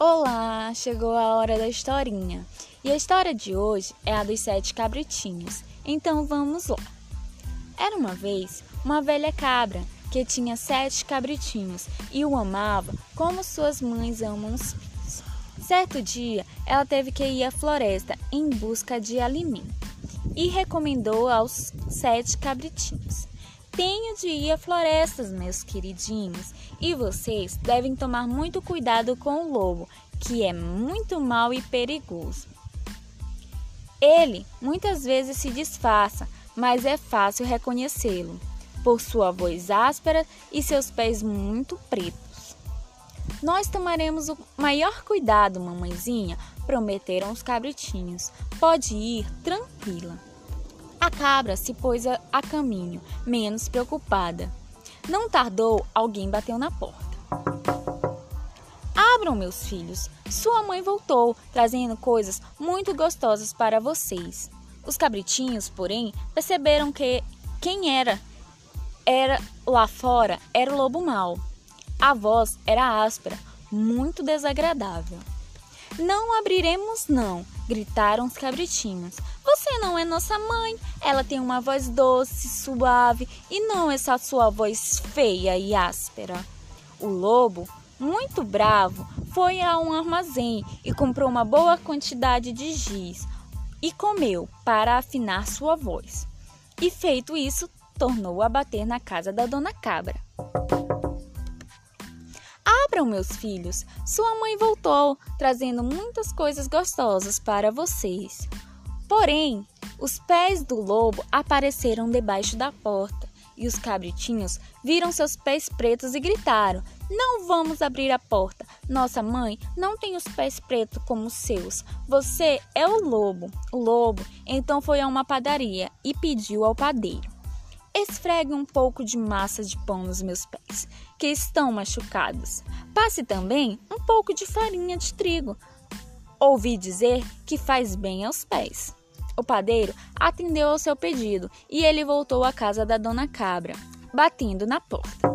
Olá, chegou a hora da historinha. E a história de hoje é a dos sete cabritinhos. Então vamos lá. Era uma vez uma velha cabra que tinha sete cabritinhos e o amava como suas mães amam os filhos. Certo dia, ela teve que ir à floresta em busca de alimento e recomendou aos sete cabritinhos: tenho de ir a florestas, meus queridinhos, e vocês devem tomar muito cuidado com o lobo, que é muito mau e perigoso. Ele muitas vezes se disfarça, mas é fácil reconhecê-lo por sua voz áspera e seus pés muito pretos. Nós tomaremos o maior cuidado, mamãezinha, prometeram os cabritinhos. Pode ir tranquila. A cabra se pôs a caminho, menos preocupada. Não tardou, alguém bateu na porta. Abram, meus filhos. Sua mãe voltou, trazendo coisas muito gostosas para vocês. Os cabritinhos, porém, perceberam que quem era era lá fora era o lobo mau. A voz era áspera, muito desagradável. Não abriremos, não, gritaram os cabritinhos. Você não é nossa mãe. Ela tem uma voz doce, suave e não essa sua voz feia e áspera. O lobo, muito bravo, foi a um armazém e comprou uma boa quantidade de giz e comeu para afinar sua voz. E feito isso, tornou a bater na casa da dona Cabra. Abram, meus filhos. Sua mãe voltou, trazendo muitas coisas gostosas para vocês. Porém, os pés do lobo apareceram debaixo da porta e os cabritinhos viram seus pés pretos e gritaram: Não vamos abrir a porta. Nossa mãe não tem os pés pretos como os seus. Você é o lobo. O lobo então foi a uma padaria e pediu ao padeiro: Esfregue um pouco de massa de pão nos meus pés, que estão machucados. Passe também um pouco de farinha de trigo. Ouvi dizer que faz bem aos pés. O padeiro atendeu ao seu pedido e ele voltou à casa da dona Cabra, batendo na porta.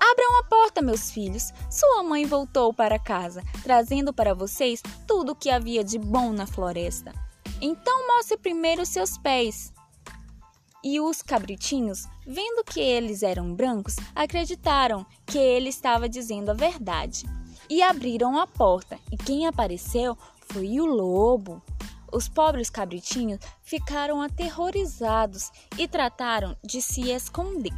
Abram a porta, meus filhos. Sua mãe voltou para casa, trazendo para vocês tudo o que havia de bom na floresta. Então mostre primeiro seus pés. E os cabritinhos, vendo que eles eram brancos, acreditaram que ele estava dizendo a verdade. E abriram a porta, e quem apareceu foi o lobo. Os pobres cabritinhos ficaram aterrorizados e trataram de se esconder.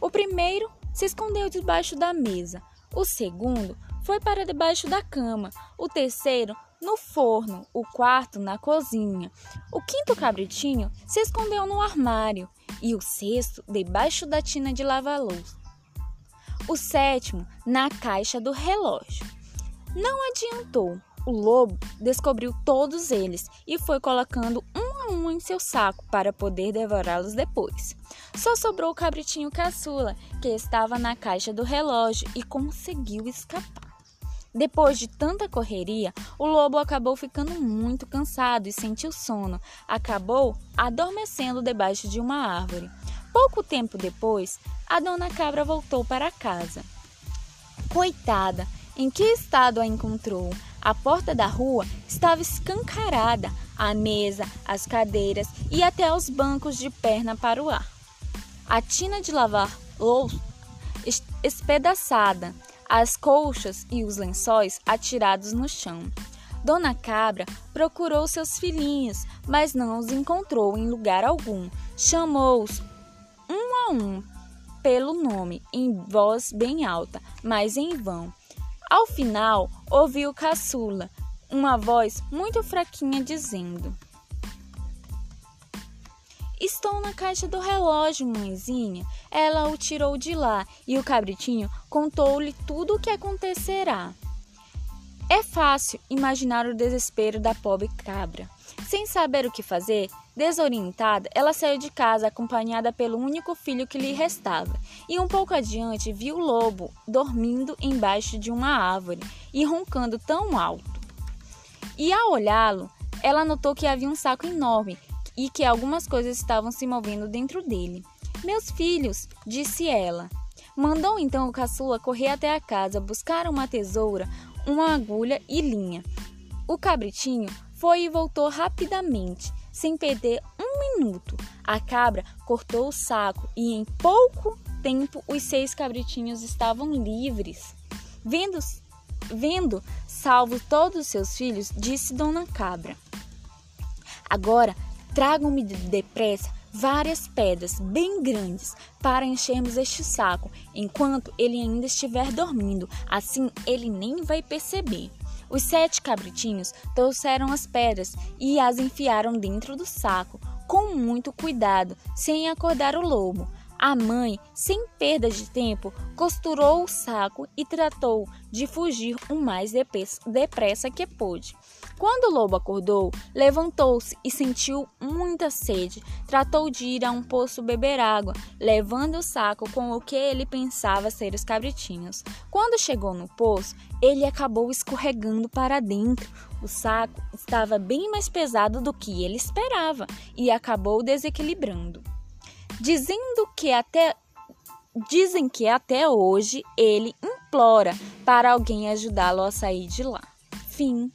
O primeiro se escondeu debaixo da mesa, o segundo foi para debaixo da cama, o terceiro no forno, o quarto na cozinha. O quinto cabritinho se escondeu no armário e o sexto debaixo da tina de lavar louça. O sétimo na caixa do relógio. Não adiantou. O lobo descobriu todos eles e foi colocando um a um em seu saco para poder devorá-los depois. Só sobrou o cabritinho caçula, que estava na caixa do relógio e conseguiu escapar. Depois de tanta correria, o lobo acabou ficando muito cansado e sentiu sono. Acabou adormecendo debaixo de uma árvore. Pouco tempo depois, a dona cabra voltou para casa. Coitada, em que estado a encontrou? A porta da rua estava escancarada, a mesa, as cadeiras e até os bancos de perna para o ar. A tina de lavar louça espedaçada, as colchas e os lençóis atirados no chão. Dona Cabra procurou seus filhinhos, mas não os encontrou em lugar algum. Chamou-os um a um pelo nome, em voz bem alta, mas em vão. Ao final, ouviu Caçula, uma voz muito fraquinha dizendo: Estou na caixa do relógio, mãezinha. Ela o tirou de lá e o cabritinho contou-lhe tudo o que acontecerá. É fácil imaginar o desespero da pobre cabra. Sem saber o que fazer, desorientada, ela saiu de casa acompanhada pelo único filho que lhe restava. E um pouco adiante viu o lobo dormindo embaixo de uma árvore e roncando tão alto. E ao olhá-lo, ela notou que havia um saco enorme e que algumas coisas estavam se movendo dentro dele. Meus filhos, disse ela. Mandou então o caçula correr até a casa, buscar uma tesoura, uma agulha e linha. O cabritinho foi e voltou rapidamente, sem perder um minuto. A cabra cortou o saco e em pouco tempo os seis cabritinhos estavam livres. Vendo, vendo salvo todos os seus filhos, disse Dona Cabra. Agora tragam-me depressa várias pedras bem grandes para enchermos este saco enquanto ele ainda estiver dormindo. Assim ele nem vai perceber. Os sete cabritinhos trouxeram as pedras e as enfiaram dentro do saco, com muito cuidado, sem acordar o lobo. A mãe, sem perda de tempo, costurou o saco e tratou de fugir o mais depressa que pôde. Quando o lobo acordou, levantou-se e sentiu muita sede. Tratou de ir a um poço beber água, levando o saco com o que ele pensava ser os cabritinhos. Quando chegou no poço, ele acabou escorregando para dentro. O saco estava bem mais pesado do que ele esperava e acabou desequilibrando dizendo que até dizem que até hoje ele implora para alguém ajudá-lo a sair de lá. Fim.